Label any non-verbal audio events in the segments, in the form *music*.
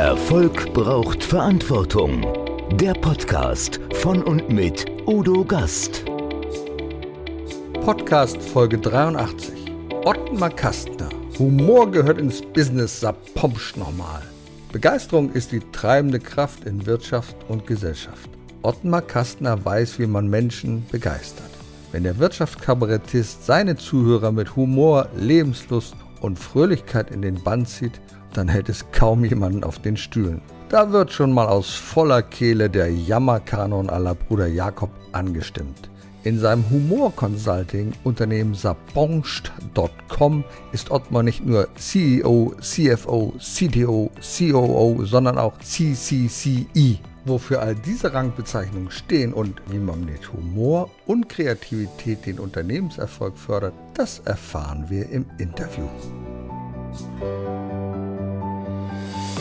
Erfolg braucht Verantwortung. Der Podcast von und mit Udo Gast. Podcast Folge 83. Ottmar Kastner. Humor gehört ins Business, sagt Pomsch nochmal. Begeisterung ist die treibende Kraft in Wirtschaft und Gesellschaft. Ottmar Kastner weiß, wie man Menschen begeistert. Wenn der Wirtschaftskabarettist seine Zuhörer mit Humor, Lebenslust und Fröhlichkeit in den Bann zieht, dann hält es kaum jemanden auf den Stühlen. Da wird schon mal aus voller Kehle der Jammerkanon aller Bruder Jakob angestimmt. In seinem Humor-Consulting-Unternehmen sabongst.com ist Ottmar nicht nur CEO, CFO, CTO, COO, sondern auch CCCI. Wofür all diese Rangbezeichnungen stehen und wie man mit Humor und Kreativität den Unternehmenserfolg fördert, das erfahren wir im Interview.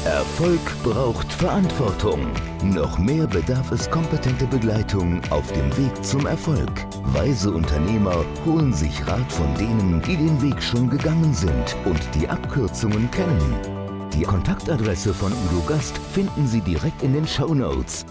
Erfolg braucht Verantwortung. Noch mehr bedarf es kompetente Begleitung auf dem Weg zum Erfolg. Weise Unternehmer holen sich Rat von denen, die den Weg schon gegangen sind und die Abkürzungen kennen. Die Kontaktadresse von Udo Gast finden Sie direkt in den Show Notes.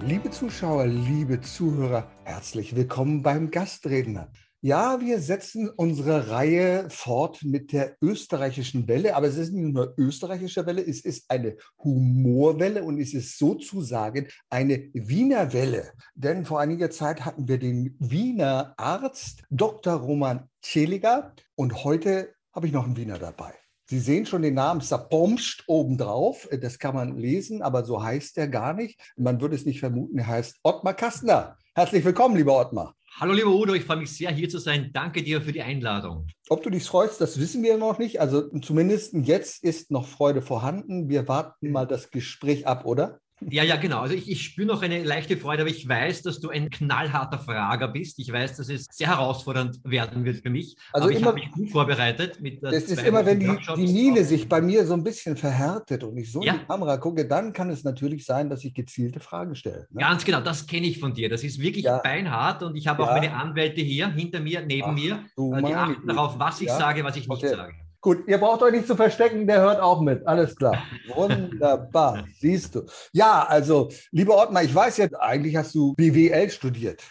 Liebe Zuschauer, liebe Zuhörer, herzlich willkommen beim Gastredner. Ja, wir setzen unsere Reihe fort mit der österreichischen Welle, aber es ist nicht nur österreichische Welle, es ist eine Humorwelle und es ist sozusagen eine Wiener Welle. Denn vor einiger Zeit hatten wir den Wiener Arzt Dr. Roman Celiger und heute habe ich noch einen Wiener dabei. Sie sehen schon den Namen Sapomst obendrauf. Das kann man lesen, aber so heißt er gar nicht. Man würde es nicht vermuten, er heißt Ottmar Kastner. Herzlich willkommen, lieber Ottmar. Hallo lieber Udo, ich freue mich sehr hier zu sein. Danke dir für die Einladung. Ob du dich freust, das wissen wir noch nicht. Also zumindest jetzt ist noch Freude vorhanden. Wir warten mal das Gespräch ab, oder? Ja, ja, genau. Also ich, ich spüre noch eine leichte Freude, aber ich weiß, dass du ein knallharter Frager bist. Ich weiß, dass es sehr herausfordernd werden wird für mich. Also aber immer, ich habe mich gut vorbereitet. Mit das ist immer, wenn die, die Miene sich bei mir so ein bisschen verhärtet und ich so ja. in die Kamera gucke, dann kann es natürlich sein, dass ich gezielte Fragen stelle. Ne? Ganz genau, das kenne ich von dir. Das ist wirklich ja. beinhart und ich habe ja. auch meine Anwälte hier hinter mir, neben Ach, mir. Die achten darauf, was ich sage, was ich nicht okay. sage. Gut, ihr braucht euch nicht zu verstecken, der hört auch mit. Alles klar. Wunderbar, siehst du. Ja, also, lieber Ottmar, ich weiß ja, eigentlich hast du BWL studiert.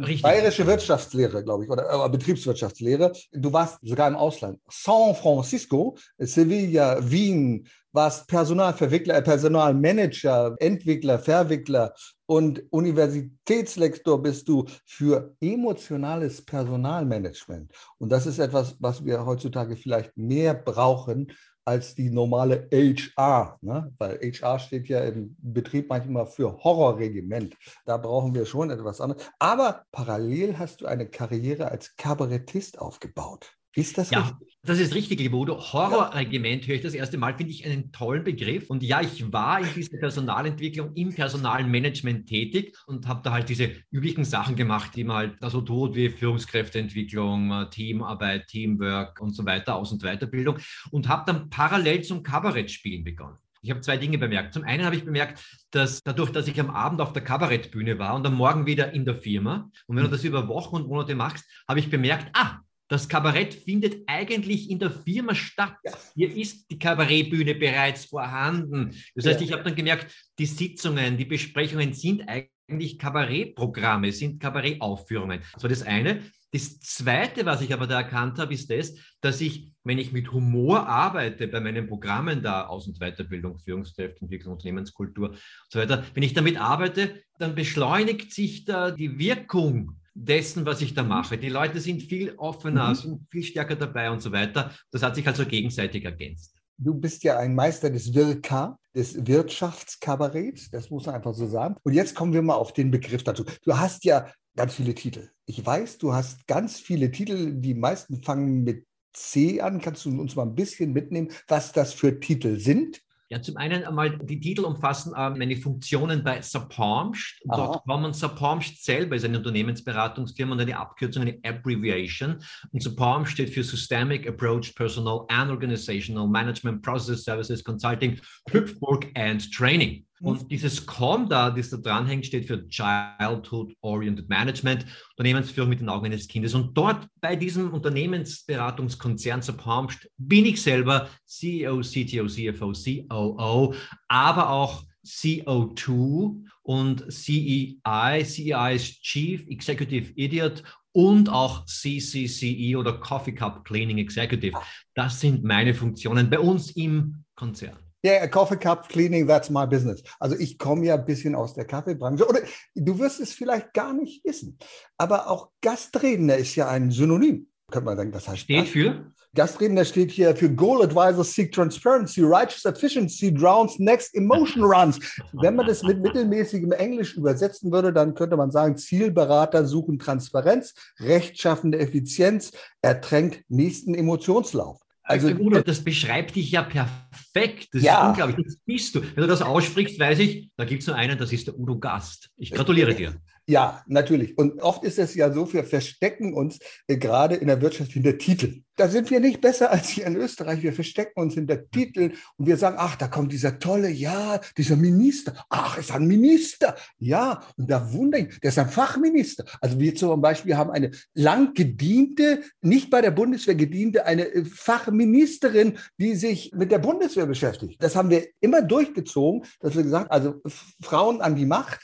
Richtig. Bayerische Wirtschaftslehre, glaube ich, oder äh, Betriebswirtschaftslehre. Du warst sogar im Ausland. San Francisco, Sevilla, Wien, warst Personalverwickler, äh, Personalmanager, Entwickler, Verwickler und Universitätslektor bist du für emotionales Personalmanagement. Und das ist etwas, was wir heutzutage vielleicht mehr brauchen als die normale HR, ne? weil HR steht ja im Betrieb manchmal für Horrorregiment. Da brauchen wir schon etwas anderes. Aber parallel hast du eine Karriere als Kabarettist aufgebaut. Ist das ja, richtig? Das ist richtig, lieber Udo. Horrorregiment höre ich das erste Mal, finde ich einen tollen Begriff. Und ja, ich war in dieser Personalentwicklung, im Personalmanagement tätig und habe da halt diese üblichen Sachen gemacht, die man halt da so tut, wie Führungskräfteentwicklung, Teamarbeit, Teamwork und so weiter, Aus- und Weiterbildung. Und habe dann parallel zum Kabarettspielen begonnen. Ich habe zwei Dinge bemerkt. Zum einen habe ich bemerkt, dass dadurch, dass ich am Abend auf der Kabarettbühne war und am Morgen wieder in der Firma, und wenn du hm. das über Wochen und Monate machst, habe ich bemerkt, ah, das Kabarett findet eigentlich in der Firma statt. Ja. Hier ist die Kabarettbühne bereits vorhanden. Das heißt, ja. ich habe dann gemerkt, die Sitzungen, die Besprechungen sind eigentlich Kabarettprogramme, sind Kabarettaufführungen. Das war das eine. Das Zweite, was ich aber da erkannt habe, ist das, dass ich, wenn ich mit Humor arbeite bei meinen Programmen da, Aus- und Weiterbildung, Führungskräfteentwicklung, Unternehmenskultur und so weiter, wenn ich damit arbeite, dann beschleunigt sich da die Wirkung dessen, was ich da mhm. mache. Die Leute sind viel offener, mhm. sind viel stärker dabei und so weiter. Das hat sich also gegenseitig ergänzt. Du bist ja ein Meister des Wirka, des Wirtschaftskabaretts, das muss man einfach so sagen. Und jetzt kommen wir mal auf den Begriff dazu. Du hast ja ganz viele Titel. Ich weiß, du hast ganz viele Titel, die meisten fangen mit C an. Kannst du uns mal ein bisschen mitnehmen, was das für Titel sind? Ja, zum einen einmal, die Titel umfassen äh, meine Funktionen bei Sapomst. Dort kommen Sapomst selber ist eine Unternehmensberatungsfirma und eine Abkürzung, eine Abbreviation. Und Sapomst steht für Systemic Approach Personal and Organizational Management Process Services Consulting, Hüpfburg and Training. Und dieses COM da, das da dranhängt, steht für Childhood Oriented Management, Unternehmensführung mit den Augen eines Kindes. Und dort bei diesem Unternehmensberatungskonzern Zerpalmst bin ich selber CEO, CTO, CFO, COO, aber auch CO2 und CEI. CEI ist Chief Executive Idiot und auch CCCE oder Coffee Cup Cleaning Executive. Das sind meine Funktionen bei uns im Konzern. Ja, yeah, Coffee Cup Cleaning, that's my business. Also ich komme ja ein bisschen aus der Kaffeebranche. Oder du wirst es vielleicht gar nicht wissen. Aber auch Gastredner ist ja ein Synonym. Könnte man denken, das heißt. Steht für? Gastredner steht hier für Goal Advisors Seek Transparency, Righteous Efficiency, Drowns Next Emotion Runs. Wenn man das mit mittelmäßigem Englisch übersetzen würde, dann könnte man sagen, Zielberater suchen Transparenz, rechtschaffende Effizienz, ertränkt nächsten Emotionslauf. Also, Udo, das beschreibt dich ja perfekt. Das ja. ist unglaublich. Das bist du. Wenn du das aussprichst, weiß ich, da gibt es nur einen, das ist der Udo Gast. Ich gratuliere dir. Ja, natürlich. Und oft ist es ja so, wir verstecken uns äh, gerade in der Wirtschaft hinter Titel. Da sind wir nicht besser als hier in Österreich. Wir verstecken uns hinter Titel und wir sagen, ach, da kommt dieser tolle, ja, dieser Minister. Ach, ist ein Minister. Ja, und da wundere ich, der ist ein Fachminister. Also wir zum Beispiel haben eine lang gediente, nicht bei der Bundeswehr gediente, eine äh, Fachministerin, die sich mit der Bundeswehr beschäftigt. Das haben wir immer durchgezogen, dass wir gesagt, also Frauen an die Macht,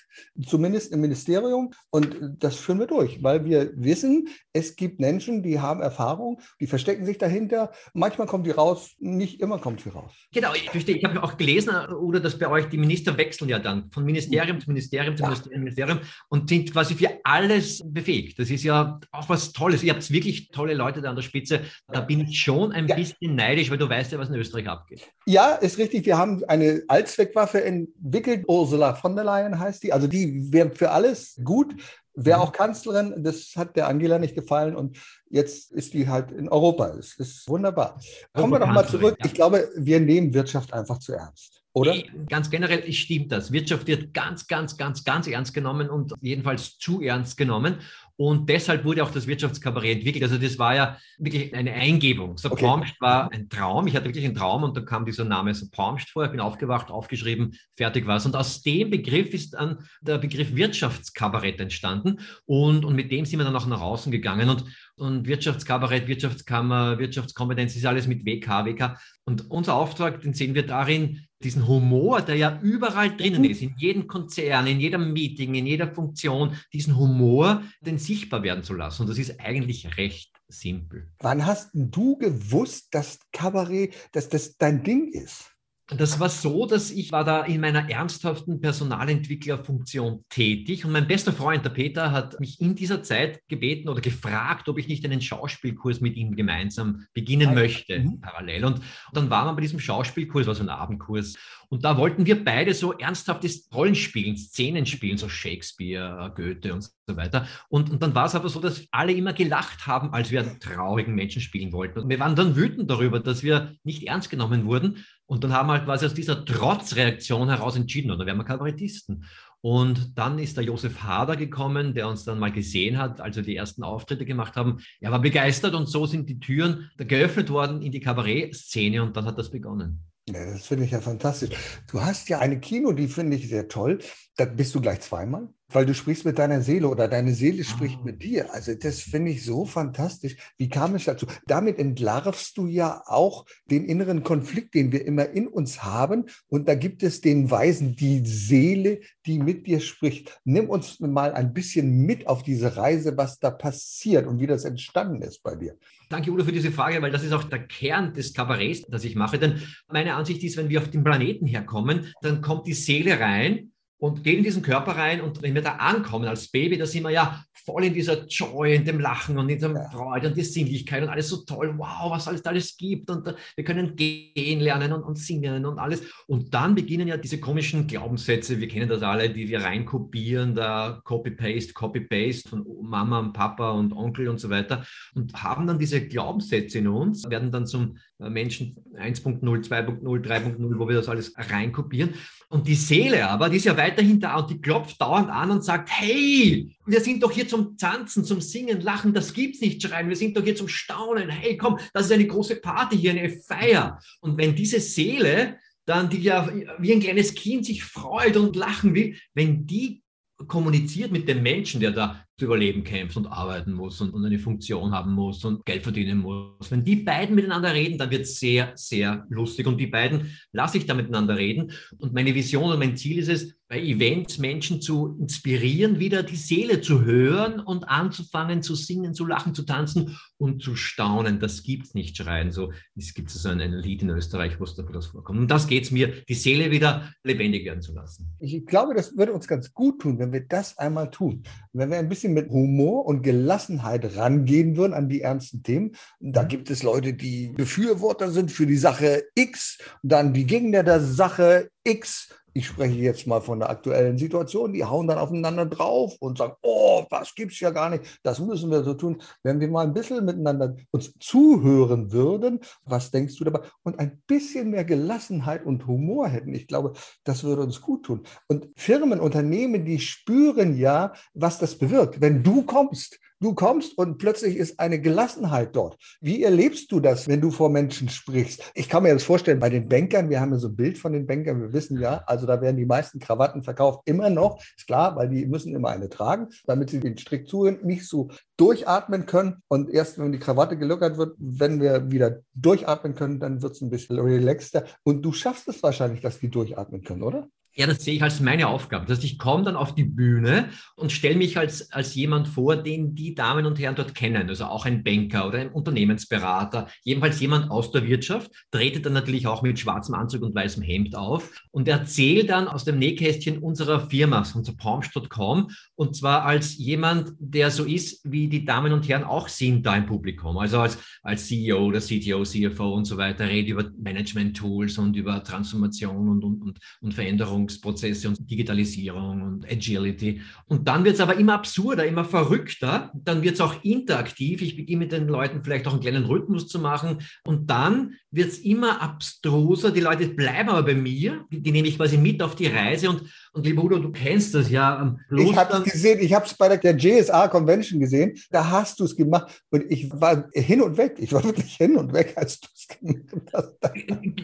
zumindest im Ministerium. Und das führen wir durch, weil wir wissen, es gibt Menschen, die haben Erfahrung, die verstecken sich dahinter. Manchmal kommt die raus, nicht immer kommt sie raus. Genau, ich verstehe. Ich habe auch gelesen, oder dass bei euch die Minister wechseln ja dann von Ministerium zu Ministerium zu ja. Ministerium, Ministerium und sind quasi für alles befähigt. Das ist ja auch was Tolles. Ihr habt wirklich tolle Leute da an der Spitze. Da bin ich schon ein ja. bisschen neidisch, weil du weißt ja, was in Österreich abgeht. Ja, ist richtig. Wir haben eine Allzweckwaffe entwickelt. Ursula von der Leyen heißt die. Also die wäre für alles gut. Wäre mhm. auch Kanzlerin, das hat der Angela nicht gefallen und jetzt ist die halt in Europa. Das ist wunderbar. Kommen wir doch mal zurück. Ich glaube, wir nehmen Wirtschaft einfach zu ernst. Oder? Ganz generell stimmt das. Wirtschaft wird ganz, ganz, ganz, ganz ernst genommen und jedenfalls zu ernst genommen. Und deshalb wurde auch das Wirtschaftskabarett entwickelt. Also das war ja wirklich eine Eingebung. So okay. Palmst war ein Traum. Ich hatte wirklich einen Traum und da kam dieser Name so Palmst vor. Ich bin aufgewacht, aufgeschrieben, fertig war es. Und aus dem Begriff ist dann der Begriff Wirtschaftskabarett entstanden. Und, und mit dem sind wir dann auch nach außen gegangen. Und, und Wirtschaftskabarett, Wirtschaftskammer, Wirtschaftskompetenz ist alles mit WK, WK. Und unser Auftrag, den sehen wir darin, diesen Humor, der ja überall drinnen ist, in jedem Konzern, in jedem Meeting, in jeder Funktion, diesen Humor, den sichtbar werden zu lassen. Und das ist eigentlich recht simpel. Wann hast du gewusst, dass Kabarett, dass das dein Ding ist? Das war so, dass ich war da in meiner ernsthaften Personalentwicklerfunktion tätig und mein bester Freund, der Peter, hat mich in dieser Zeit gebeten oder gefragt, ob ich nicht einen Schauspielkurs mit ihm gemeinsam beginnen möchte, mhm. parallel. Und, dann waren wir bei diesem Schauspielkurs, war so ein Abendkurs. Und da wollten wir beide so ernsthaftes Rollenspielen, Szenen spielen, so Shakespeare, Goethe und so weiter. Und, und dann war es aber so, dass alle immer gelacht haben, als wir einen traurigen Menschen spielen wollten. Und wir waren dann wütend darüber, dass wir nicht ernst genommen wurden. Und dann haben wir halt quasi aus dieser Trotzreaktion heraus entschieden, oder werden wir Kabarettisten. Und dann ist der Josef Hader gekommen, der uns dann mal gesehen hat, als wir die ersten Auftritte gemacht haben. Er war begeistert und so sind die Türen geöffnet worden in die Kabarettszene und dann hat das begonnen. Ja, das finde ich ja fantastisch. Du hast ja eine Kino, die finde ich sehr toll. Da bist du gleich zweimal, weil du sprichst mit deiner Seele oder deine Seele spricht oh. mit dir. Also das finde ich so fantastisch. Wie kam es dazu? Damit entlarvst du ja auch den inneren Konflikt, den wir immer in uns haben. Und da gibt es den Weisen, die Seele, die mit dir spricht. Nimm uns mal ein bisschen mit auf diese Reise, was da passiert und wie das entstanden ist bei dir. Danke, Udo, für diese Frage, weil das ist auch der Kern des Kabarets, das ich mache. Denn meine Ansicht ist, wenn wir auf den Planeten herkommen, dann kommt die Seele rein und geht in diesen Körper rein. Und wenn wir da ankommen als Baby, da sind wir ja voll in dieser Joy, in dem Lachen und in der Freude und die Sinnlichkeit und alles so toll. Wow, was alles da alles gibt. Und wir können gehen lernen und, und singen und alles. Und dann beginnen ja diese komischen Glaubenssätze, wir kennen das alle, die wir reinkopieren, da Copy-Paste, Copy-Paste von Mama und Papa und Onkel und so weiter. Und haben dann diese Glaubenssätze in uns, werden dann zum äh, Menschen 1.0, 2.0, 3.0, wo wir das alles reinkopieren. Und die Seele aber, die ist ja weiterhin da und die klopft dauernd an und sagt, hey, wir sind doch hier zum Tanzen, zum Singen, Lachen, das gibt's nicht schreien, wir sind doch hier zum Staunen, hey, komm, das ist eine große Party hier, eine Feier. Und wenn diese Seele dann die ja wie ein kleines Kind sich freut und lachen will, wenn die kommuniziert mit dem Menschen, der da zu überleben kämpft und arbeiten muss und, und, eine Funktion haben muss und Geld verdienen muss. Wenn die beiden miteinander reden, dann wird es sehr, sehr lustig. Und die beiden lasse ich da miteinander reden. Und meine Vision und mein Ziel ist es, bei Events Menschen zu inspirieren, wieder die Seele zu hören und anzufangen zu singen, zu lachen, zu tanzen und zu staunen. Das gibt es nicht schreien. So, es gibt so ein, ein Lied in Österreich, wo es das vorkommt. Und das geht es mir, die Seele wieder lebendig werden zu lassen. Ich glaube, das würde uns ganz gut tun, wenn wir das einmal tun. Wenn wir ein bisschen mit Humor und Gelassenheit rangehen würden an die ernsten Themen. Da mhm. gibt es Leute, die Befürworter sind für die Sache X, dann die Gegner der Sache X ich spreche jetzt mal von der aktuellen Situation, die hauen dann aufeinander drauf und sagen, oh, das gibt es ja gar nicht, das müssen wir so tun. Wenn wir mal ein bisschen miteinander uns zuhören würden, was denkst du dabei? Und ein bisschen mehr Gelassenheit und Humor hätten, ich glaube, das würde uns gut tun. Und Firmen, Unternehmen, die spüren ja, was das bewirkt. Wenn du kommst, Du kommst und plötzlich ist eine Gelassenheit dort. Wie erlebst du das, wenn du vor Menschen sprichst? Ich kann mir das vorstellen, bei den Bankern, wir haben ja so ein Bild von den Bankern, wir wissen ja, also da werden die meisten Krawatten verkauft, immer noch, ist klar, weil die müssen immer eine tragen, damit sie den Strick zuhören, nicht so durchatmen können. Und erst wenn die Krawatte gelockert wird, wenn wir wieder durchatmen können, dann wird es ein bisschen relaxter. Und du schaffst es wahrscheinlich, dass die durchatmen können, oder? Ja, das sehe ich als meine Aufgabe. Das heißt, ich komme dann auf die Bühne und stelle mich als, als jemand vor, den die Damen und Herren dort kennen. Also auch ein Banker oder ein Unternehmensberater, jedenfalls jemand aus der Wirtschaft, trete dann natürlich auch mit schwarzem Anzug und weißem Hemd auf und erzählt dann aus dem Nähkästchen unserer Firma, unser Palmst.com, und zwar als jemand, der so ist, wie die Damen und Herren auch sind da im Publikum. Also als, als CEO oder CTO, CFO und so weiter, rede über Management-Tools und über Transformation und, und, und, und Veränderung Veränderungsprozesse und Digitalisierung und Agility. Und dann wird es aber immer absurder, immer verrückter. Dann wird es auch interaktiv. Ich beginne mit den Leuten vielleicht auch einen kleinen Rhythmus zu machen. Und dann wird es immer abstruser. Die Leute bleiben aber bei mir. Die, die nehme ich quasi mit auf die Reise. Und, und lieber Udo, du kennst das ja. Bloß ich habe es gesehen. Ich habe es bei der, JSA Convention gesehen. Da hast du es gemacht. Und ich war hin und weg. Ich war wirklich hin und weg, als du es gemacht hast.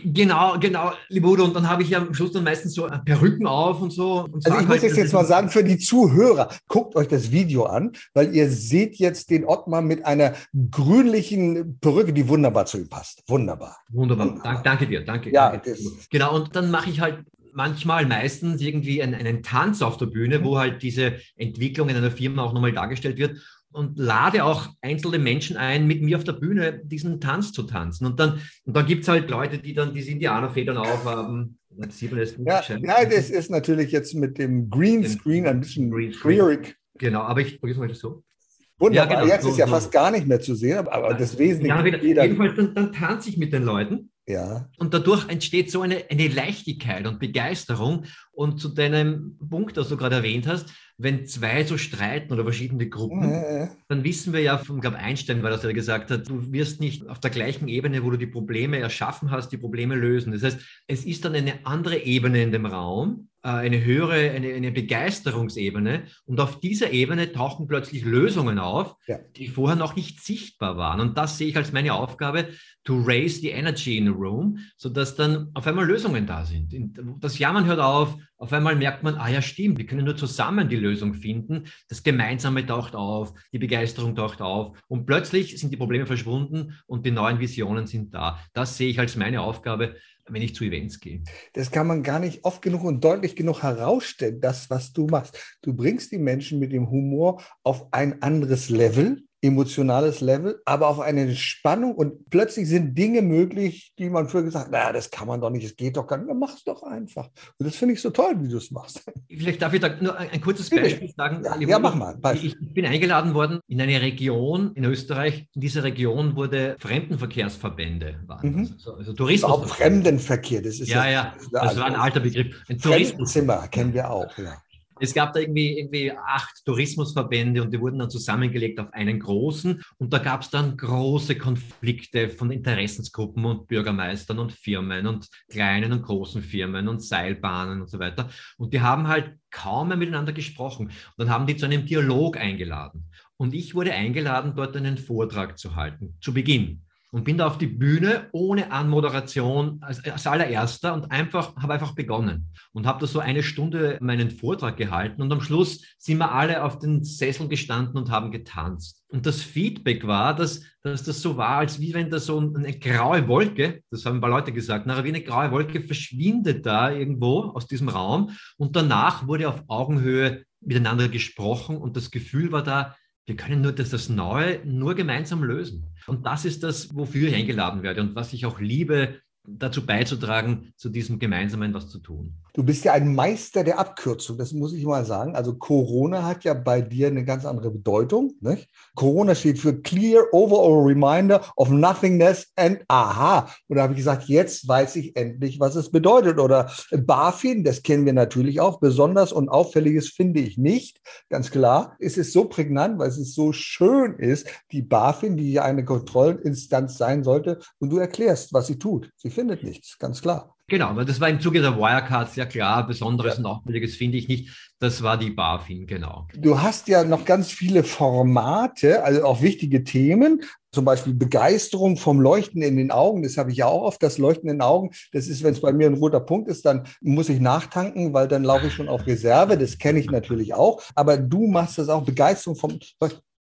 Genau, genau, lieber Udo. Und dann habe ich ja am Schluss dann meistens so Perücken auf und so. Und also ich muss jetzt, jetzt mal sagen, für die Zuhörer, guckt euch das Video an, weil ihr seht jetzt den Ottmar mit einer grünlichen Perücke, die wunderbar zu ihm passt. Wunderbar. Wunderbar. Dank, danke dir. Danke. Ja, danke. genau. Und dann mache ich halt manchmal, meistens irgendwie einen, einen Tanz auf der Bühne, wo halt diese Entwicklung in einer Firma auch nochmal dargestellt wird und lade auch einzelne Menschen ein, mit mir auf der Bühne diesen Tanz zu tanzen. Und dann, und dann gibt es halt Leute, die dann diese Indianerfedern aufhaben. Ja, ja, das ist natürlich jetzt mit dem Greenscreen ein bisschen schwierig. Genau, aber ich vergesse mal das so. Wunderbar, ja, genau, jetzt so, ist ja so. fast gar nicht mehr zu sehen, aber, aber das Wesentliche. Ja, jeder. Jedenfalls, dann, dann tanze ich mit den Leuten. Ja. Und dadurch entsteht so eine, eine Leichtigkeit und Begeisterung. Und zu deinem Punkt, das du gerade erwähnt hast, wenn zwei so streiten oder verschiedene Gruppen, ja. dann wissen wir ja von, glaube Einstein war das, der gesagt hat, du wirst nicht auf der gleichen Ebene, wo du die Probleme erschaffen hast, die Probleme lösen. Das heißt, es ist dann eine andere Ebene in dem Raum, äh, eine höhere, eine, eine Begeisterungsebene. Und auf dieser Ebene tauchen plötzlich Lösungen auf, ja. die vorher noch nicht sichtbar waren. Und das sehe ich als meine Aufgabe, to raise the energy in a room, sodass dann auf einmal Lösungen da sind. Das Jammern hört auf, auf einmal merkt man, ah ja, stimmt, wir können nur zusammen die Lösung finden. Das Gemeinsame taucht auf, die Begeisterung taucht auf und plötzlich sind die Probleme verschwunden und die neuen Visionen sind da. Das sehe ich als meine Aufgabe, wenn ich zu Events gehe. Das kann man gar nicht oft genug und deutlich genug herausstellen, das, was du machst. Du bringst die Menschen mit dem Humor auf ein anderes Level emotionales Level, aber auf eine Spannung und plötzlich sind Dinge möglich, die man früher gesagt hat, naja, das kann man doch nicht, es geht doch gar nicht, mach es doch einfach. Und das finde ich so toll, wie du es machst. Vielleicht darf ich da nur ein, ein kurzes Beispiel sagen. Ja, ja mach mal. Ich, ich, bin eingeladen worden in eine Region in Österreich. In dieser Region wurde Fremdenverkehrsverbände, waren mhm. also, also Tourismus. Auch Fremdenverkehr, das ist ja, ja, das, das war ein alter Begriff. Ein Fremdenzimmer kennen wir auch, ja. Es gab da irgendwie, irgendwie acht Tourismusverbände und die wurden dann zusammengelegt auf einen großen. Und da gab es dann große Konflikte von Interessensgruppen und Bürgermeistern und Firmen und kleinen und großen Firmen und Seilbahnen und so weiter. Und die haben halt kaum mehr miteinander gesprochen. Und dann haben die zu einem Dialog eingeladen. Und ich wurde eingeladen, dort einen Vortrag zu halten, zu Beginn. Und bin da auf die Bühne ohne Anmoderation als, als allererster und einfach habe einfach begonnen und habe da so eine Stunde meinen Vortrag gehalten und am Schluss sind wir alle auf den Sesseln gestanden und haben getanzt. Und das Feedback war, dass, dass das so war, als wie wenn da so eine graue Wolke, das haben ein paar Leute gesagt, nachher wie eine graue Wolke verschwindet da irgendwo aus diesem Raum und danach wurde auf Augenhöhe miteinander gesprochen und das Gefühl war da, wir können nur das, das Neue nur gemeinsam lösen. Und das ist das, wofür ich eingeladen werde und was ich auch liebe, dazu beizutragen, zu diesem Gemeinsamen was zu tun. Du bist ja ein Meister der Abkürzung, das muss ich mal sagen. Also Corona hat ja bei dir eine ganz andere Bedeutung. Nicht? Corona steht für Clear Overall Reminder of Nothingness and Aha. Und da habe ich gesagt, jetzt weiß ich endlich, was es bedeutet. Oder BaFin, das kennen wir natürlich auch. Besonders und auffälliges finde ich nicht. Ganz klar, es ist so prägnant, weil es so schön ist, die BaFin, die ja eine Kontrollinstanz sein sollte. Und du erklärst, was sie tut. Sie findet nichts, ganz klar. Genau, aber das war im Zuge der Wirecard sehr klar. Besonderes ja. und Auffälliges finde ich nicht. Das war die BaFin, genau. Du hast ja noch ganz viele Formate, also auch wichtige Themen. Zum Beispiel Begeisterung vom Leuchten in den Augen. Das habe ich ja auch oft, das Leuchten in den Augen. Das ist, wenn es bei mir ein roter Punkt ist, dann muss ich nachtanken, weil dann laufe ich schon auf Reserve. Das kenne ich natürlich auch. Aber du machst das auch. Begeisterung vom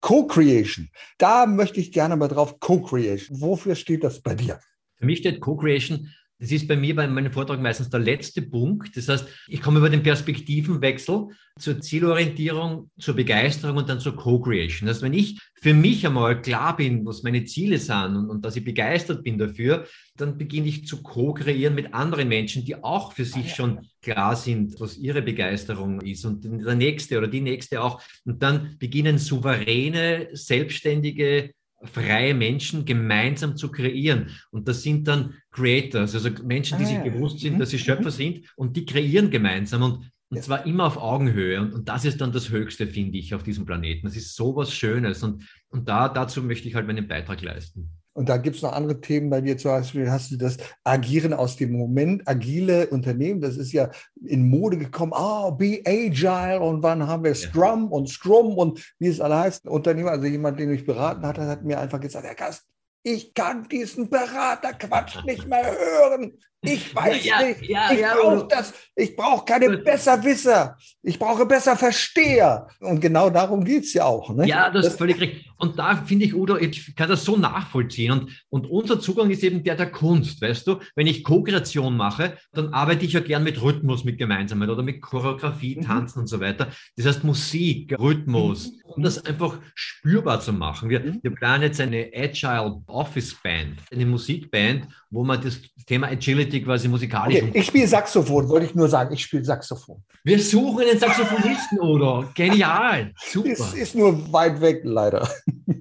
Co-Creation. Da möchte ich gerne mal drauf. Co-Creation. Wofür steht das bei dir? Für mich steht Co-Creation das ist bei mir bei meinem Vortrag meistens der letzte Punkt. Das heißt, ich komme über den Perspektivenwechsel zur Zielorientierung, zur Begeisterung und dann zur Co-Creation. Das heißt, wenn ich für mich einmal klar bin, was meine Ziele sind und, und dass ich begeistert bin dafür, dann beginne ich zu co-kreieren mit anderen Menschen, die auch für sich schon klar sind, was ihre Begeisterung ist und der nächste oder die nächste auch. Und dann beginnen souveräne, selbstständige freie Menschen gemeinsam zu kreieren. Und das sind dann Creators, also Menschen, die ah, sich bewusst sind, dass sie mhm. Schöpfer sind und die kreieren gemeinsam und, und ja. zwar immer auf Augenhöhe. Und, und das ist dann das Höchste, finde ich, auf diesem Planeten. Das ist so was Schönes und, und da, dazu möchte ich halt meinen Beitrag leisten. Und da gibt es noch andere Themen bei dir, zum Beispiel hast du das Agieren aus dem Moment, agile Unternehmen, das ist ja in Mode gekommen, oh, be agile und wann haben wir Scrum ja. und Scrum und wie es alle heißt. Ein Unternehmer, also jemand, den mich beraten hat, hat mir einfach gesagt, Herr Gast, ich kann diesen Beraterquatsch *laughs* nicht mehr hören. Ich weiß ja, nicht. Ja, ich ja, brauche das. Ich brauche keine Besserwisser. Ich brauche besser Versteher. Und genau darum geht es ja auch. Ne? Ja, das, das ist völlig richtig. Und da finde ich, Udo, ich kann das so nachvollziehen. Und, und unser Zugang ist eben der der Kunst. Weißt du, wenn ich Co-Kreation mache, dann arbeite ich ja gern mit Rhythmus, mit Gemeinsamkeit oder mit Choreografie, mhm. Tanzen mhm. und so weiter. Das heißt Musik, Rhythmus, mhm. um das einfach spürbar zu machen. Wir, mhm. wir planen jetzt eine Agile Office Band, eine Musikband, wo man das Thema Agility quasi musikalisch. Okay, ich spiele Saxophon, wollte ich nur sagen, ich spiele Saxophon. Wir suchen einen Saxophonisten, oder? Genial, super. Ist, ist nur weit weg, leider.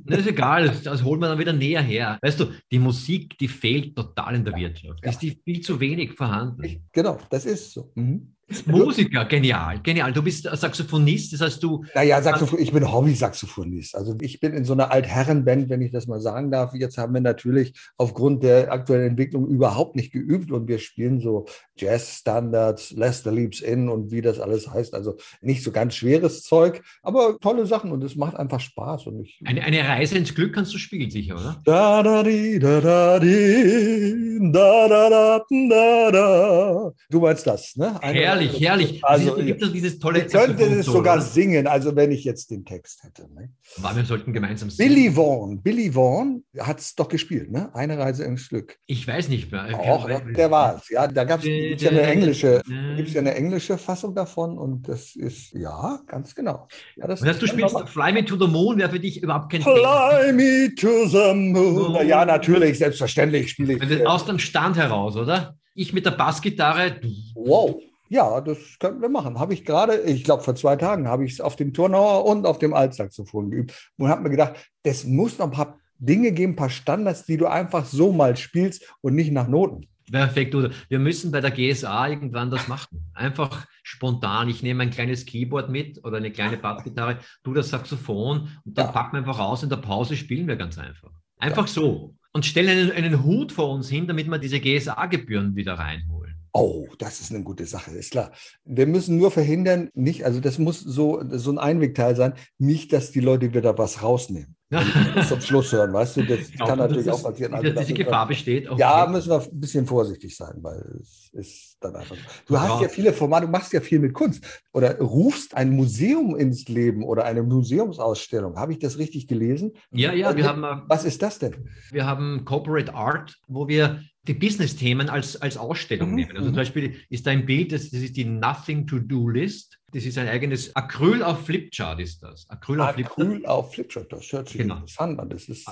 Das ist egal, das, das holt man dann wieder näher her. Weißt du, die Musik, die fehlt total in der Wirtschaft. Ja. Ist die viel zu wenig vorhanden. Ich, genau, das ist so. Mhm. Musiker, genial, genial. Du bist Saxophonist, das heißt du. Naja, Saxophon, ich bin Hobby-Saxophonist. Also ich bin in so einer Altherrenband, wenn ich das mal sagen darf. Jetzt haben wir natürlich aufgrund der aktuellen Entwicklung überhaupt nicht geübt und wir spielen so Jazz-Standards, Lester Leaps In und wie das alles heißt. Also nicht so ganz schweres Zeug, aber tolle Sachen und es macht einfach Spaß. Und ich, eine, eine Reise ins Glück kannst du spielen, sicher, oder? Da da di, da da di, da da da da da. Du meinst das, ne? Eine, herrlich, herrlich. Also, also gibt es dieses tolle Ich könnte es sogar singen, also wenn ich jetzt den Text hätte. Ne? Aber wir sollten gemeinsam singen. Billy Vaughn, Billy Vaughn hat es doch gespielt, ne? Eine Reise ins Glück. Ich weiß nicht mehr. Auch, der war es. Ja, da gab es ja eine englische, gibt's ja eine englische Fassung davon und das ist, ja, ganz genau. Ja, das und hast du spielst Fly Me to the Moon, wäre für dich überhaupt kein Fly. Me to the Moon. Ja, natürlich, selbstverständlich spiele ich. Aus dem Stand heraus, oder? Ich mit der Bassgitarre. Wow. Ja, das könnten wir machen. Habe ich gerade, ich glaube vor zwei Tagen, habe ich es auf dem Turnauer und auf dem Altsaxophon geübt und habe mir gedacht, das muss noch ein paar Dinge geben, ein paar Standards, die du einfach so mal spielst und nicht nach Noten. Perfekt, Udo. Wir müssen bei der GSA irgendwann das machen. Einfach spontan. Ich nehme ein kleines Keyboard mit oder eine kleine Bassgitarre, du das Saxophon und dann ja. packen wir einfach raus. In der Pause spielen wir ganz einfach. Einfach ja. so. Und stellen einen, einen Hut vor uns hin, damit wir diese GSA-Gebühren wieder reinholen. Oh, das ist eine gute Sache, ist klar. Wir müssen nur verhindern, nicht, also das muss so, so ein Einwegteil sein, nicht, dass die Leute wieder was rausnehmen. Zum Schluss hören, weißt du, das genau, kann natürlich auch passieren. Also, diese Gefahr besteht. Okay. Ja, müssen wir ein bisschen vorsichtig sein, weil es ist dann einfach. Du ja. hast ja viele Formate, du machst ja viel mit Kunst oder rufst ein Museum ins Leben oder eine Museumsausstellung. Habe ich das richtig gelesen? Ja, ja, wir haben. Äh, Was ist das denn? Wir haben Corporate Art, wo wir die Business-Themen als, als Ausstellung mhm. nehmen. Also zum mhm. Beispiel ist da ein Bild, das, das ist die Nothing to Do List. Das ist ein eigenes Acryl auf Flipchart ist das. Acryl auf Flipchart. Acryl auf Flipchart, das hört sich genau. interessant an. Das ist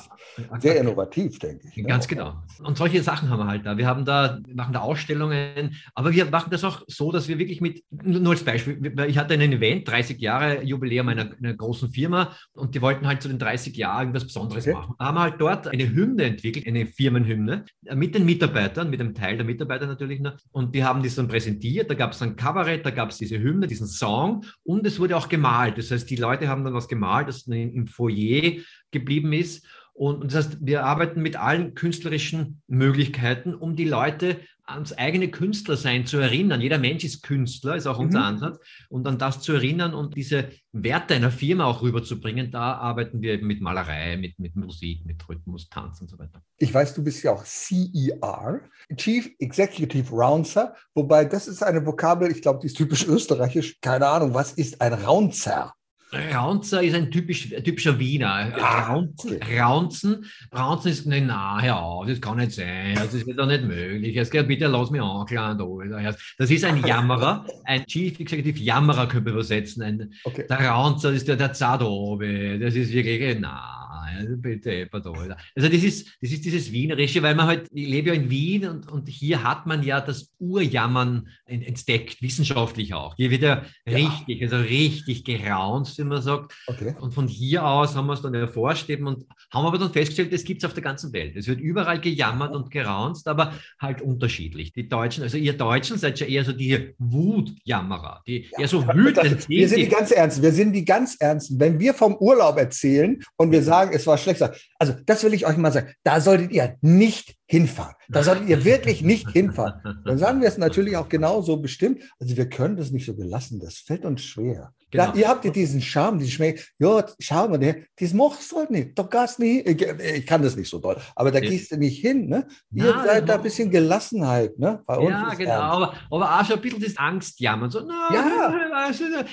sehr innovativ, denke ich. Ne? Ganz ne? genau. Und solche Sachen haben wir halt da. Wir haben da, machen da Ausstellungen, aber wir machen das auch so, dass wir wirklich mit, nur als Beispiel, ich hatte ein Event, 30 Jahre Jubiläum einer, einer großen Firma und die wollten halt zu den 30 Jahren was Besonderes okay. machen. Da haben wir halt dort eine Hymne entwickelt, eine Firmenhymne, mit den Mitarbeitern, mit einem Teil der Mitarbeiter natürlich noch. Und die haben das dann präsentiert. Da gab es ein Kabarett, da gab es diese Hymne, diesen Song Song und es wurde auch gemalt. Das heißt, die Leute haben dann was gemalt, das im Foyer geblieben ist. Und, das heißt, wir arbeiten mit allen künstlerischen Möglichkeiten, um die Leute ans eigene Künstlersein zu erinnern. Jeder Mensch ist Künstler, ist auch unser mhm. Ansatz. Und an das zu erinnern und diese Werte einer Firma auch rüberzubringen, da arbeiten wir eben mit Malerei, mit, mit Musik, mit Rhythmus, Tanz und so weiter. Ich weiß, du bist ja auch CER, Chief Executive Rouncer, wobei das ist eine Vokabel, ich glaube, die ist typisch *laughs* österreichisch. Keine Ahnung, was ist ein Raunzer? Raunzer ist ein typisch, typischer Wiener. Raunzen, Raunzen, Raunzen ist, nein, na, hör auf, das kann nicht sein, das ist doch nicht möglich. Jetzt bitte lass mich anklagen. Das ist ein Jammerer, ein Chief Executive Jammerer, könnte man übersetzen. Ein, okay. Der Raunzer ist der, der Zadobe, das ist wirklich, na, also bitte, pardon. Also das ist, das ist dieses Wienerische, weil man halt, ich lebe ja in Wien und, und hier hat man ja das Urjammern entdeckt, wissenschaftlich auch. Hier wird ja, richtig, also richtig geraunt, wie man sagt. Okay. Und von hier aus haben wir es dann erforscht eben und haben aber dann festgestellt, das gibt es auf der ganzen Welt. Es wird überall gejammert und geraunzt, aber halt unterschiedlich. Die Deutschen, also ihr Deutschen seid ja eher so die Wutjammerer, die ja, eher so wütend. Wir sind die ganz ernst, wir sind die ganz ernsten. Wenn wir vom Urlaub erzählen und wir sagen, es war schlecht. Also das will ich euch mal sagen. Da solltet ihr nicht hinfahren. Da solltet ihr wirklich nicht hinfahren. Dann sagen wir es natürlich auch genauso bestimmt. Also wir können das nicht so gelassen. Das fällt uns schwer. Genau. Ja, ihr habt ja diesen Charme, diesen Schmäh. Ja, schau mal, das machst du halt nicht. Da gehst nicht. Ich, kann das nicht so doll, aber da gehst du nicht hin. Ne? Ihr Na, seid da ein bisschen Gelassenheit. Ne? Bei uns ja, genau. Aber, aber auch schon ein bisschen das Angstjammern. So, na, ja.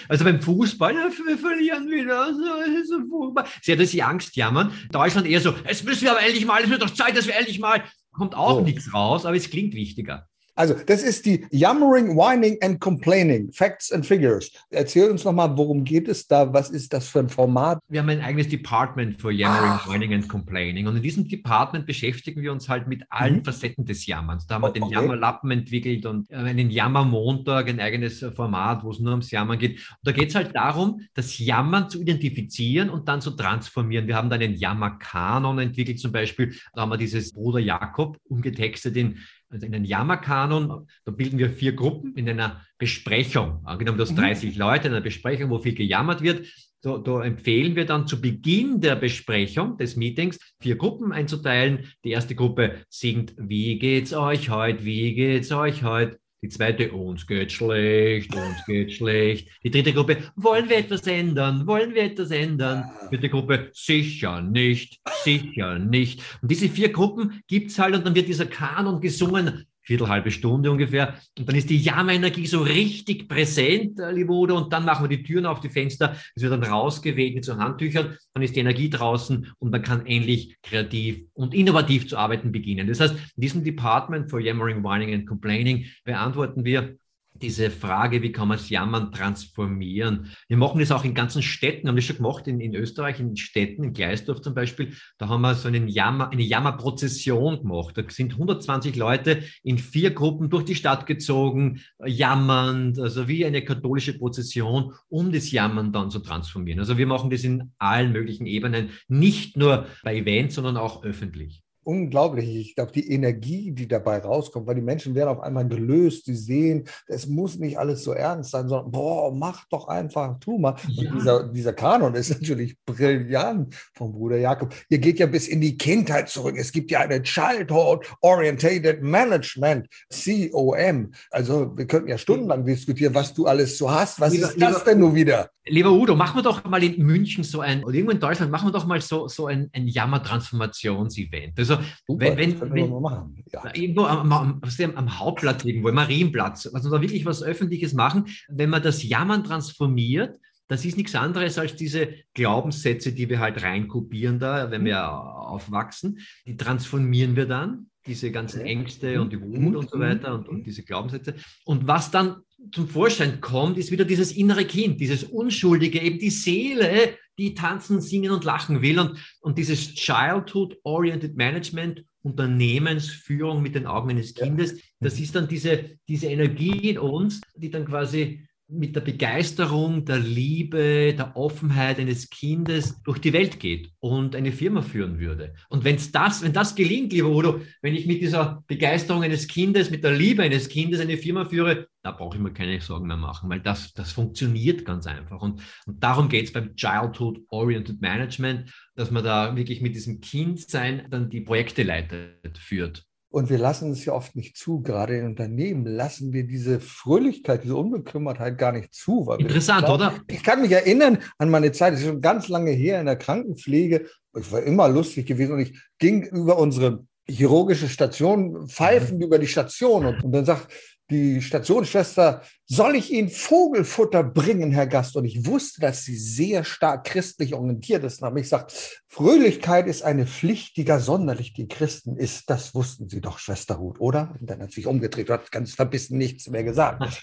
Also beim Fußball, ja, wir verlieren wieder. So, so Sie hat das Angstjammern. Deutschland eher so, es müssen wir aber endlich mal, es wird doch Zeit, dass wir endlich mal. Kommt auch so. nichts raus, aber es klingt wichtiger. Also, das ist die Yammering, Whining and Complaining, Facts and Figures. Erzähl uns nochmal, worum geht es da? Was ist das für ein Format? Wir haben ein eigenes Department für Yammering, Ach. Whining and Complaining. Und in diesem Department beschäftigen wir uns halt mit allen mhm. Facetten des Jammerns. Da haben wir den. Jammerlappen entwickelt und äh, einen Jammermontag, ein eigenes äh, Format, wo es nur ums Jammern geht. Und da geht es halt darum, das Jammern zu identifizieren und dann zu transformieren. Wir haben da einen Jammerkanon entwickelt, zum Beispiel. Da haben wir dieses Bruder Jakob umgetextet in also in den Jammerkanon, da bilden wir vier Gruppen in einer Besprechung. Angenommen, du hast 30 mhm. Leute in einer Besprechung, wo viel gejammert wird. Da, da, empfehlen wir dann zu Beginn der Besprechung des Meetings vier Gruppen einzuteilen. Die erste Gruppe singt, wie geht's euch heute, wie geht's euch heute? Die zweite, uns geht schlecht, uns geht schlecht. Die dritte Gruppe, wollen wir etwas ändern? Wollen wir etwas ändern? Vierte Gruppe, sicher nicht, sicher nicht. Und diese vier Gruppen gibt's halt und dann wird dieser Kanon gesungen Viertel, halbe Stunde ungefähr. Und dann ist die Jammerenergie so richtig präsent, äh, liebe Udo, und dann machen wir die Türen auf die Fenster, es wird dann rausgeweht mit so Handtüchern, dann ist die Energie draußen und man kann endlich kreativ und innovativ zu arbeiten beginnen. Das heißt, in diesem Department for Yammering, Whining and Complaining beantworten wir diese Frage, wie kann man das Jammern transformieren. Wir machen das auch in ganzen Städten, haben wir schon gemacht, in, in Österreich, in Städten, in Gleisdorf zum Beispiel, da haben wir so einen Jammer, eine Jammerprozession gemacht. Da sind 120 Leute in vier Gruppen durch die Stadt gezogen, jammernd, also wie eine katholische Prozession, um das Jammern dann zu transformieren. Also wir machen das in allen möglichen Ebenen, nicht nur bei Events, sondern auch öffentlich unglaublich. Ich glaube, die Energie, die dabei rauskommt, weil die Menschen werden auf einmal gelöst, sie sehen, es muss nicht alles so ernst sein, sondern boah, mach doch einfach, tu mal. Ja. Und dieser, dieser Kanon ist *laughs* natürlich brillant vom Bruder Jakob. Ihr geht ja bis in die Kindheit zurück. Es gibt ja eine Childhood Orientated Management, COM. Also wir könnten ja stundenlang diskutieren, was du alles so hast. Was lieber, ist das lieber, denn nur wieder? Lieber Udo, machen wir doch mal in München so ein, oder irgendwo in Deutschland, machen wir doch mal so, so ein, ein Jammer-Transformations-Event. Also, Super, wenn, wenn, wir mal machen. Ja. irgendwo am, am, am Hauptplatz irgendwo, im Marienplatz, also da wirklich was Öffentliches machen, wenn man das Jammern transformiert, das ist nichts anderes als diese Glaubenssätze, die wir halt reinkopieren da, wenn wir aufwachsen. Die transformieren wir dann, diese ganzen Ängste und die Wut und so weiter und, und diese Glaubenssätze. Und was dann zum Vorschein kommt, ist wieder dieses innere Kind, dieses Unschuldige, eben die Seele, die tanzen, singen und lachen will. Und, und dieses Childhood-Oriented Management, Unternehmensführung mit den Augen eines Kindes, das ist dann diese, diese Energie in uns, die dann quasi mit der Begeisterung, der Liebe, der Offenheit eines Kindes durch die Welt geht und eine Firma führen würde. Und wenn das, wenn das gelingt, lieber Udo, wenn ich mit dieser Begeisterung eines Kindes, mit der Liebe eines Kindes eine Firma führe, da brauche ich mir keine Sorgen mehr machen, weil das, das funktioniert ganz einfach. Und, und darum geht es beim Childhood-Oriented Management, dass man da wirklich mit diesem Kindsein dann die Projekte leitet, führt. Und wir lassen es ja oft nicht zu. Gerade in Unternehmen lassen wir diese Fröhlichkeit, diese Unbekümmertheit gar nicht zu. Interessant, glauben, oder? Ich kann mich erinnern an meine Zeit, das ist schon ganz lange her in der Krankenpflege. Ich war immer lustig gewesen und ich ging über unsere chirurgische Station, pfeifend mhm. über die Station und, und dann sagt die Stationsschwester, soll ich Ihnen Vogelfutter bringen, Herr Gast? Und ich wusste, dass sie sehr stark christlich orientiert ist. Und habe ich gesagt, Fröhlichkeit ist eine Pflicht, die gar sonderlich die Christen ist. Das wussten Sie doch, Schwester Ruth, oder? Und dann hat sie sich umgedreht und hat ganz verbissen nichts mehr gesagt. *laughs*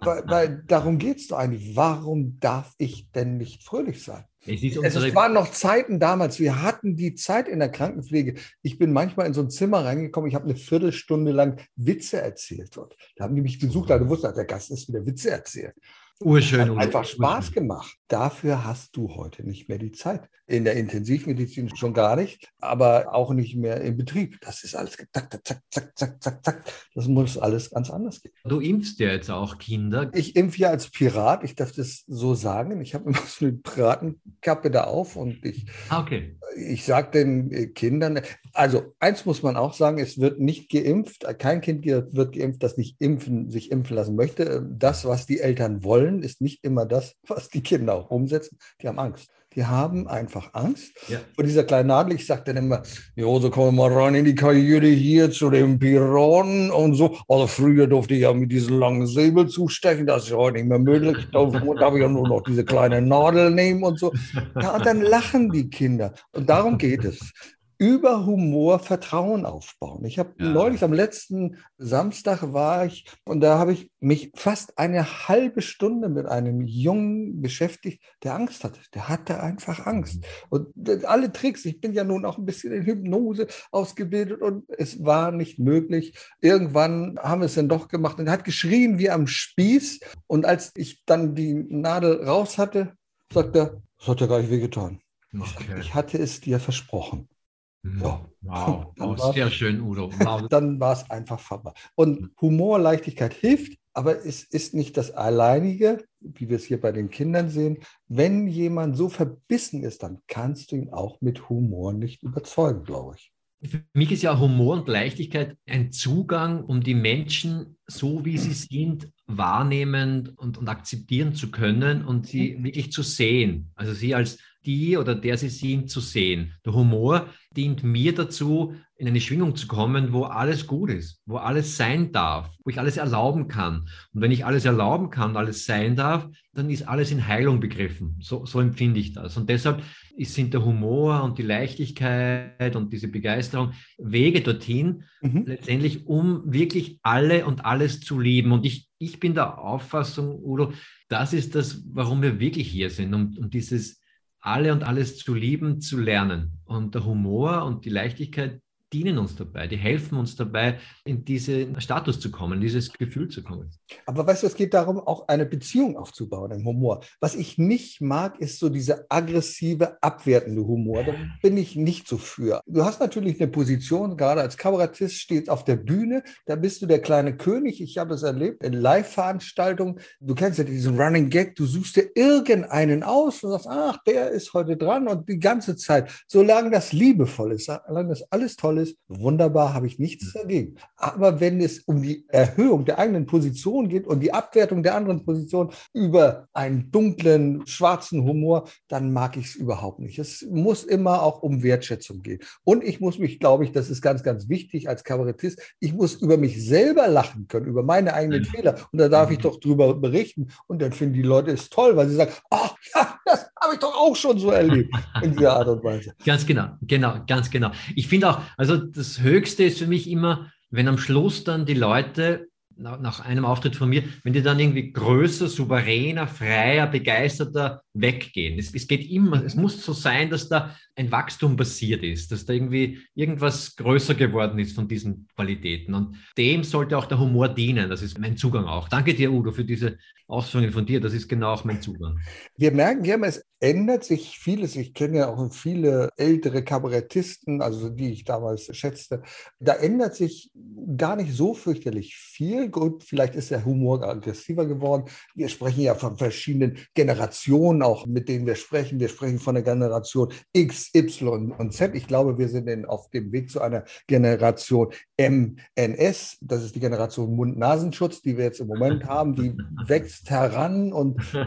weil, weil darum geht es doch eigentlich. Warum darf ich denn nicht fröhlich sein? Es, es, waren noch Zeiten damals, wir hatten die Zeit in der Krankenpflege. Ich bin manchmal in so ein Zimmer reingekommen, ich habe eine Viertelstunde lang Witze erzählt dort. Da haben die mich besucht, da wusste, der Gast ist wieder Witze erzählt. Urschön. Hat einfach Spaß gemacht. Dafür hast du heute nicht mehr die Zeit. In der Intensivmedizin schon gar nicht, aber auch nicht mehr im Betrieb. Das ist alles zack, zack, zack, zack, zack, zack. Das muss alles ganz anders gehen. Du impfst ja jetzt auch Kinder. Ich impfe ja als Pirat, ich darf das so sagen. Ich habe immer so eine Piratenkappe da auf und ich, ah, okay. ich sage den Kindern, also eins muss man auch sagen, es wird nicht geimpft. Kein Kind wird geimpft, das nicht impfen, sich impfen lassen möchte. Das, was die Eltern wollen, ist nicht immer das, was die Kinder auch umsetzen. Die haben Angst. Die haben einfach Angst. Ja. Und dieser kleine Nadel, ich sage dann immer, jo, so kommen wir mal rein in die Karriere hier zu den Piraten und so. Also früher durfte ich ja mit diesem langen Säbel zustechen, das ist heute nicht mehr möglich. Da darf ich ja nur noch diese kleine Nadel nehmen und so. Ja, und dann lachen die Kinder. Und darum geht es über Humor Vertrauen aufbauen. Ich habe ja. neulich am letzten Samstag war ich und da habe ich mich fast eine halbe Stunde mit einem Jungen beschäftigt, der Angst hatte. Der hatte einfach Angst. Mhm. Und alle Tricks, ich bin ja nun auch ein bisschen in Hypnose ausgebildet und es war nicht möglich. Irgendwann haben wir es dann doch gemacht und er hat geschrien wie am Spieß. Und als ich dann die Nadel raus hatte, sagt er, das hat ja gar nicht wehgetan. Okay. Ich hatte es dir versprochen. So. Wow, oh, sehr schön, Udo. Wow. *laughs* Dann war es einfach vorbei. Und hm. Humor, Leichtigkeit hilft, aber es ist nicht das Alleinige, wie wir es hier bei den Kindern sehen. Wenn jemand so verbissen ist, dann kannst du ihn auch mit Humor nicht überzeugen, glaube ich. Für mich ist ja Humor und Leichtigkeit ein Zugang, um die Menschen so wie sie sind wahrnehmen und, und akzeptieren zu können und sie mhm. wirklich zu sehen. Also sie als die oder der sie sind zu sehen. Der Humor dient mir dazu, in eine Schwingung zu kommen, wo alles gut ist, wo alles sein darf, wo ich alles erlauben kann. Und wenn ich alles erlauben kann, alles sein darf, dann ist alles in Heilung begriffen. So, so empfinde ich das. Und deshalb sind der Humor und die Leichtigkeit und diese Begeisterung Wege dorthin, mhm. letztendlich, um wirklich alle und alles zu lieben. Und ich, ich bin der Auffassung, Udo, das ist das, warum wir wirklich hier sind, um, um dieses alle und alles zu lieben, zu lernen. Und der Humor und die Leichtigkeit dienen uns dabei, die helfen uns dabei, in diesen Status zu kommen, in dieses Gefühl zu kommen. Aber weißt du, es geht darum, auch eine Beziehung aufzubauen im Humor. Was ich nicht mag, ist so dieser aggressive, abwertende Humor. Da bin ich nicht so für. Du hast natürlich eine Position, gerade als Kabarettist steht auf der Bühne, da bist du der kleine König. Ich habe es erlebt in Live-Veranstaltungen. Du kennst ja diesen Running Gag, du suchst dir irgendeinen aus und sagst, ach, der ist heute dran und die ganze Zeit, solange das liebevoll ist, solange das alles toll ist, ist, wunderbar, habe ich nichts dagegen. Aber wenn es um die Erhöhung der eigenen Position geht und die Abwertung der anderen Position über einen dunklen, schwarzen Humor, dann mag ich es überhaupt nicht. Es muss immer auch um Wertschätzung gehen. Und ich muss mich, glaube ich, das ist ganz, ganz wichtig als Kabarettist, ich muss über mich selber lachen können, über meine eigenen mhm. Fehler. Und da darf ich mhm. doch drüber berichten. Und dann finden die Leute es toll, weil sie sagen, oh, ja, das habe ich doch auch schon so erlebt in dieser Art und Weise. *laughs* Ganz genau, genau, ganz genau. Ich finde auch, also das Höchste ist für mich immer, wenn am Schluss dann die Leute nach einem Auftritt von mir, wenn die dann irgendwie größer, souveräner, freier, begeisterter weggehen. Es, es, geht immer, es muss so sein, dass da ein Wachstum passiert ist, dass da irgendwie irgendwas größer geworden ist von diesen Qualitäten. Und dem sollte auch der Humor dienen. Das ist mein Zugang auch. Danke dir, Udo, für diese Ausführungen von dir. Das ist genau auch mein Zugang. Wir merken ja, es ändert sich vieles. Ich kenne ja auch viele ältere Kabarettisten, also die ich damals schätzte. Da ändert sich gar nicht so fürchterlich viel. Gut, vielleicht ist der Humor aggressiver geworden. Wir sprechen ja von verschiedenen Generationen auch, mit denen wir sprechen. Wir sprechen von der Generation X, Y und Z. Ich glaube, wir sind auf dem Weg zu einer Generation MNS. Das ist die Generation Mund-Nasenschutz, die wir jetzt im Moment haben. Die *laughs* wächst heran und äh,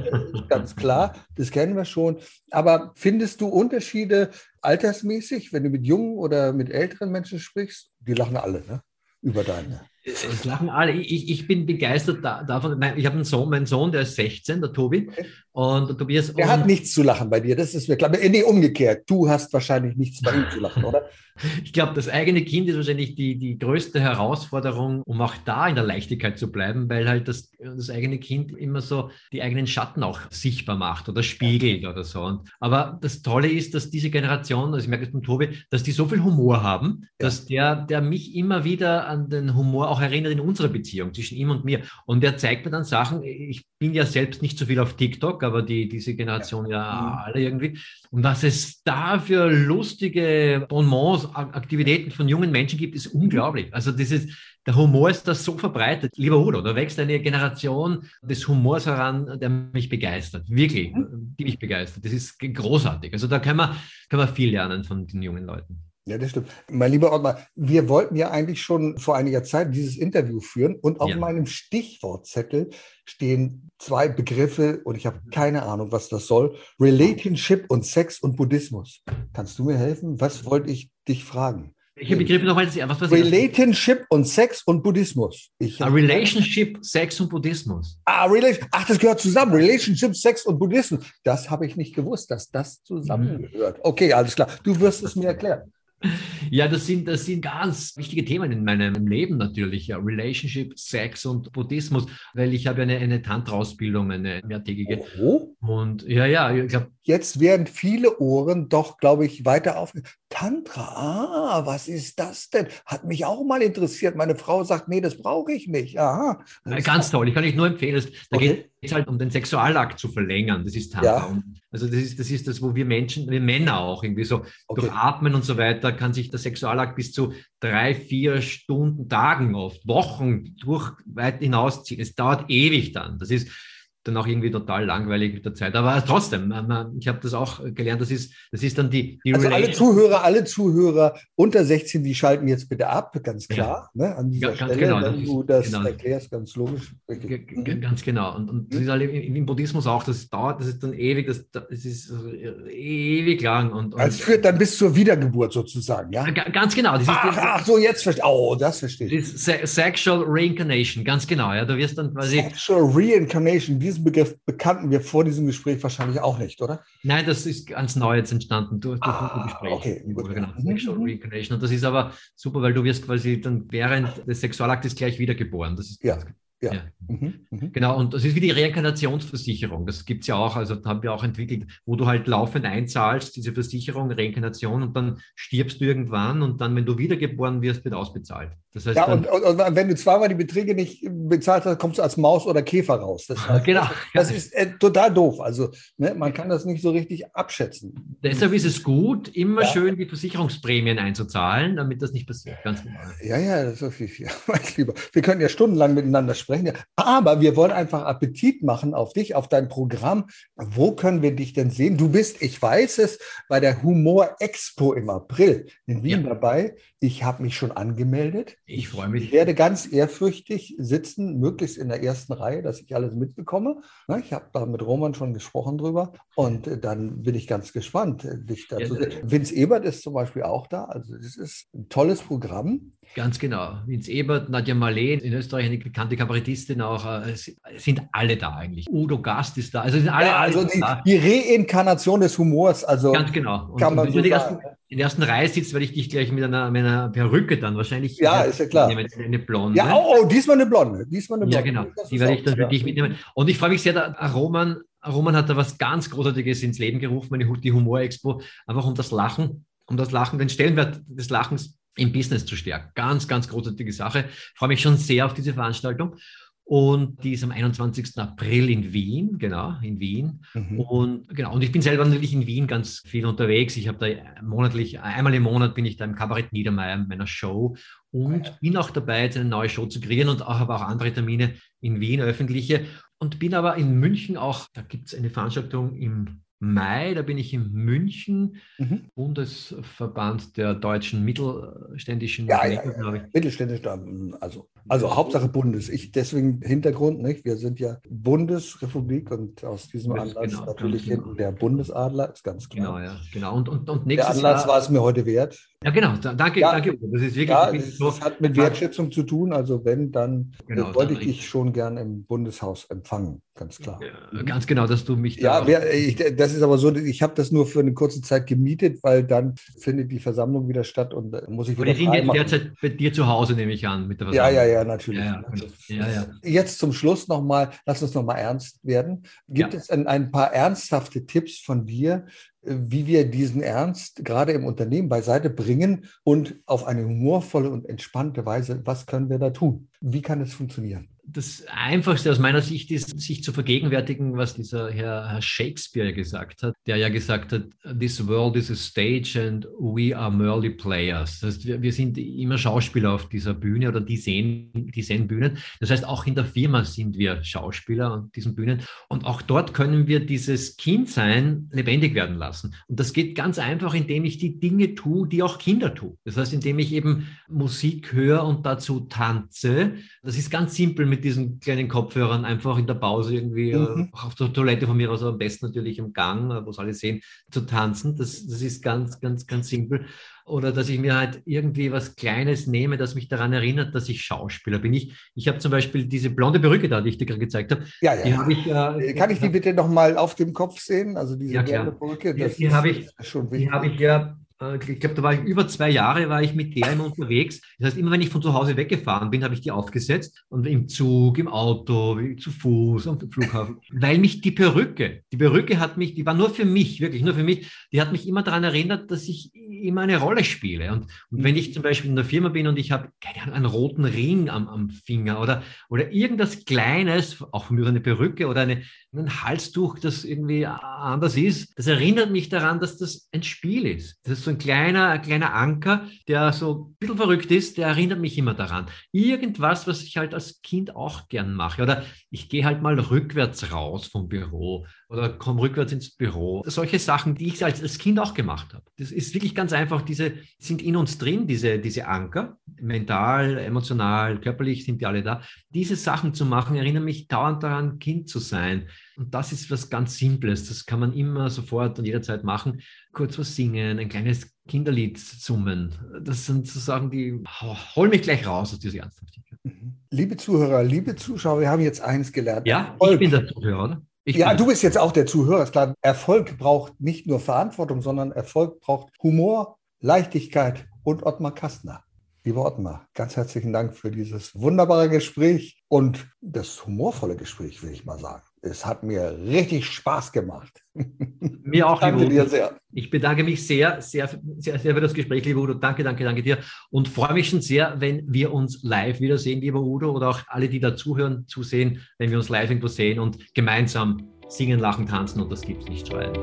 ganz klar, das kennen wir schon. Aber findest du Unterschiede altersmäßig, wenn du mit jungen oder mit älteren Menschen sprichst? Die lachen alle, ne? Über deine. Es lachen alle. Ich, ich bin begeistert davon. Ich habe einen Sohn, mein Sohn, der ist 16, der Tobi. Und Tobias. Der hat nichts zu lachen bei dir, das ist mir klar. Nee, umgekehrt. Du hast wahrscheinlich nichts bei ihm zu lachen, oder? *laughs* Ich glaube, das eigene Kind ist wahrscheinlich die, die größte Herausforderung, um auch da in der Leichtigkeit zu bleiben, weil halt das, das eigene Kind immer so die eigenen Schatten auch sichtbar macht oder spiegelt oder so. Und, aber das Tolle ist, dass diese Generation, also ich merke es beim Tobi, dass die so viel Humor haben, ja. dass der, der mich immer wieder an den Humor auch erinnert in unserer Beziehung zwischen ihm und mir. Und der zeigt mir dann Sachen, ich bin ja selbst nicht so viel auf TikTok, aber die, diese Generation ja, ja mhm. alle irgendwie. Und was es da für lustige Bonbons, Aktivitäten von jungen Menschen gibt, ist unglaublich. Also das ist, der Humor ist da so verbreitet. Lieber Udo, da wächst eine Generation des Humors heran, der mich begeistert. Wirklich, mhm. die mich begeistert. Das ist großartig. Also da kann man, kann man viel lernen von den jungen Leuten. Ja, das stimmt. Mein lieber Ottmar, wir wollten ja eigentlich schon vor einiger Zeit dieses Interview führen und auf ja. meinem Stichwortzettel stehen zwei Begriffe und ich habe keine Ahnung, was das soll. Relationship und Sex und Buddhismus. Kannst du mir helfen? Was wollte ich dich fragen? Welche Begriffe nochmal? Was, was Relationship und Sex und Buddhismus. Ich ah, Relationship, Sex und Buddhismus. Ah, Ach, das gehört zusammen. Relationship, Sex und Buddhismus. Das habe ich nicht gewusst, dass das zusammengehört. Okay, alles klar. Du wirst es mir erklären. Ja, das sind, das sind ganz wichtige Themen in meinem Leben natürlich. Ja. Relationship, Sex und Buddhismus, weil ich habe eine, eine Tantra-Ausbildung, eine mehrtägige. Oh. Und ja, ja, ich glaube. Jetzt werden viele Ohren doch, glaube ich, weiter auf. Tantra, ah, was ist das denn? Hat mich auch mal interessiert. Meine Frau sagt, nee, das brauche ich nicht. Aha. Ganz toll, ich kann euch nur empfehlen. Da okay. geht es halt um den Sexualakt zu verlängern. Das ist Tantra. Ja. Also das ist, das ist das, wo wir Menschen, wir Männer auch irgendwie so okay. durch Atmen und so weiter, kann sich der Sexualakt bis zu drei, vier Stunden, Tagen oft, Wochen durch weit hinausziehen. Es dauert ewig dann. Das ist dann auch irgendwie total langweilig mit der Zeit. Aber trotzdem, ich habe das auch gelernt, das ist, das ist dann die, die Also alle Zuhörer, alle Zuhörer unter 16, die schalten jetzt bitte ab, ganz klar, ja. ne, an dieser ganz Stelle, genau, wenn du das genau. erklärst, ganz logisch. Mhm. Ganz genau. Und, und das ist halt im, im, Buddhismus auch, das dauert, das ist dann ewig, das, das ist ewig lang. Und, und also führt dann bis zur Wiedergeburt sozusagen, ja? Ganz genau. Das ach, ist, ach, so, jetzt verstehe Oh, das verstehe ich. Sexual Reincarnation, ganz genau. Ja, du wirst dann quasi... Sexual Reincarnation, diesen Begriff bekannten wir vor diesem Gespräch wahrscheinlich auch nicht, oder? Nein, das ist ganz neu jetzt entstanden durch, durch ah, ein Gespräch. Okay, gut. Genau, Sexual Reincarnation. Und das ist aber super, weil du wirst quasi dann während des Sexualaktes gleich wiedergeboren. Das ist ja. Ja. ja. Mhm, mhm. Genau, und das ist wie die Reinkarnationsversicherung. Das gibt es ja auch, also haben wir auch entwickelt, wo du halt laufend einzahlst, diese Versicherung, Reinkarnation, und dann stirbst du irgendwann und dann, wenn du wiedergeboren wirst, wird ausbezahlt. Das heißt, ja, und, und, und, wenn du zweimal die Beträge nicht bezahlt hast, kommst du als Maus oder Käfer raus. Das, *laughs* heißt, genau. das ist äh, total doof. Also ne, man kann das nicht so richtig abschätzen. Deshalb ist es gut, immer ja. schön die Versicherungsprämien einzuzahlen, damit das nicht passiert. Ganz genau. Ja, ja, das ist viel, *laughs* viel. Lieber. Wir können ja stundenlang miteinander sprechen. Aber wir wollen einfach Appetit machen auf dich, auf dein Programm. Wo können wir dich denn sehen? Du bist, ich weiß es, bei der Humor Expo im April in Wien ja. dabei. Ich habe mich schon angemeldet. Ich freue mich. Ich werde ganz ehrfürchtig sitzen, möglichst in der ersten Reihe, dass ich alles mitbekomme. Ich habe da mit Roman schon gesprochen drüber und äh, dann bin ich ganz gespannt, äh, dich da zu sehen. Vince Ebert ist zum Beispiel auch da. Also es ist ein tolles Programm. Ganz genau. Vince Ebert, Nadja Marleen, in Österreich eine bekannte Kabarettistin auch, äh, sind alle da eigentlich. Udo Gast ist da. Also sind alle, ja, also alle die, da. die Reinkarnation des Humors. Also Ganz genau. Und, kann man so sagen in der ersten Reihe sitzt, werde ich dich gleich mit einer, mit einer Perücke dann wahrscheinlich. Ja, ist ja klar. Nehmen, eine blonde. Ja, oh, oh, diesmal eine blonde. Diesmal eine blonde. Ja, genau. Die werde ich dann für dich mitnehmen. Und ich freue mich sehr, da, Roman, Roman hat da was ganz Großartiges ins Leben gerufen, die Humor-Expo, einfach um das Lachen, um das Lachen, den Stellenwert des Lachens im Business zu stärken. Ganz, ganz großartige Sache. Ich freue mich schon sehr auf diese Veranstaltung. Und die ist am 21. April in Wien, genau, in Wien. Mhm. Und genau, und ich bin selber natürlich in Wien ganz viel unterwegs. Ich habe da monatlich, einmal im Monat bin ich da im Kabarett Niedermeyer meiner Show und ah, bin auch dabei, jetzt eine neue Show zu kreieren und auch, habe auch andere Termine in Wien, öffentliche. Und bin aber in München auch, da gibt es eine Veranstaltung im Mai, da bin ich in München, mhm. Bundesverband der deutschen mittelständischen ja, ja, ja. Mittelständisch, also, also Hauptsache Bundes. Ich deswegen Hintergrund, nicht? Wir sind ja Bundesrepublik und aus diesem das Anlass genau, natürlich genau. hinten der Bundesadler, ist ganz klar. Genau, ja, genau. Und, und, und nächstes der Anlass Jahr, war es mir heute wert. Ja, genau. Danke, ja, danke. Das ist wirklich. Ja, das so, hat mit Wertschätzung zu tun. Also wenn, dann genau, wollte dann ich dich schon gern im Bundeshaus empfangen, ganz klar. Ja, ganz genau, dass du mich. Ja, wer, ich, das ist aber so, ich habe das nur für eine kurze Zeit gemietet, weil dann findet die Versammlung wieder statt und muss ich wieder. Wir sind jetzt derzeit bei dir zu Hause, nehme ich an, mit der Versammlung. Ja, ja, ja, natürlich. Ja, ja, ja, Jetzt zum Schluss nochmal, lass uns nochmal ernst werden. Gibt es ein, ein paar ernsthafte Tipps von dir, wie wir diesen Ernst gerade im Unternehmen beiseite bringen und auf eine humorvolle und entspannte Weise, was können wir da tun? Wie kann es funktionieren? Das Einfachste aus meiner Sicht ist, sich zu vergegenwärtigen, was dieser Herr, Herr, Shakespeare gesagt hat, der ja gesagt hat, this world is a stage and we are merely players. Das heißt, wir, wir sind immer Schauspieler auf dieser Bühne oder die sehen, die sehen Bühnen. Das heißt, auch in der Firma sind wir Schauspieler an diesen Bühnen. Und auch dort können wir dieses Kindsein lebendig werden lassen. Und das geht ganz einfach, indem ich die Dinge tue, die auch Kinder tun. Das heißt, indem ich eben Musik höre und dazu tanze. Das ist ganz simpel mit diesen kleinen Kopfhörern einfach in der Pause irgendwie äh, mhm. auf der Toilette von mir aus, aber am besten natürlich im Gang, äh, wo es alle sehen, zu tanzen. Das, das ist ganz, ganz, ganz simpel. Oder dass ich mir halt irgendwie was Kleines nehme, das mich daran erinnert, dass ich Schauspieler bin. Ich, ich habe zum Beispiel diese blonde Perücke da, die ich dir gerade gezeigt habe. Ja, ja. Ich, äh, Kann ich die bitte nochmal auf dem Kopf sehen? Also diese ja, blonde Perücke. Das die, die habe ich, schon wichtig. Die habe ich ja äh, ich glaube, da war ich über zwei Jahre war ich mit der immer unterwegs. Das heißt, immer wenn ich von zu Hause weggefahren bin, habe ich die aufgesetzt und im Zug, im Auto, zu Fuß, am Flughafen, weil mich die Perücke, die Perücke hat mich, die war nur für mich, wirklich nur für mich, die hat mich immer daran erinnert, dass ich immer eine Rolle spiele. Und, und wenn ich zum Beispiel in der Firma bin und ich habe, einen roten Ring am, am Finger oder, oder irgendwas Kleines, auch mir eine Perücke oder eine, ein Halstuch, das irgendwie anders ist, das erinnert mich daran, dass das ein Spiel ist. Das ist so ein kleiner, ein kleiner Anker, der so ein bisschen verrückt ist, der erinnert mich immer daran. Irgendwas, was ich halt als Kind auch gern mache. Oder ich gehe halt mal rückwärts raus vom Büro oder komme rückwärts ins Büro. Solche Sachen, die ich als, als Kind auch gemacht habe. Das ist wirklich ganz einfach. Diese sind in uns drin, diese, diese Anker. Mental, emotional, körperlich sind die alle da. Diese Sachen zu machen, erinnern mich dauernd daran, Kind zu sein. Und das ist was ganz Simples. Das kann man immer sofort und jederzeit machen. Kurz was singen, ein kleines Kinderlied summen. Das sind so Sachen, die holen mich gleich raus aus dieser Ernsthaftigkeit. Mhm. Liebe Zuhörer, liebe Zuschauer, wir haben jetzt eines gelernt. Ja, Erfolg. ich bin der Zuhörer, oder? Ich ja, du bist jetzt auch der Zuhörer, ist klar. Erfolg braucht nicht nur Verantwortung, sondern Erfolg braucht Humor, Leichtigkeit und Ottmar Kastner. Lieber Ottmar, ganz herzlichen Dank für dieses wunderbare Gespräch und das humorvolle Gespräch, will ich mal sagen. Es hat mir richtig Spaß gemacht. *laughs* Mir auch, danke dir sehr. Ich bedanke mich sehr, sehr, sehr, sehr für das Gespräch, lieber Udo. Danke, danke, danke dir. Und freue mich schon sehr, wenn wir uns live wiedersehen, lieber Udo, oder auch alle, die da zuhören, zusehen, wenn wir uns live irgendwo sehen und gemeinsam singen, lachen, tanzen und das gibt es nicht schreien.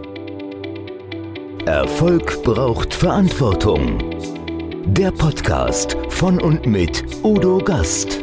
Erfolg braucht Verantwortung. Der Podcast von und mit Udo Gast.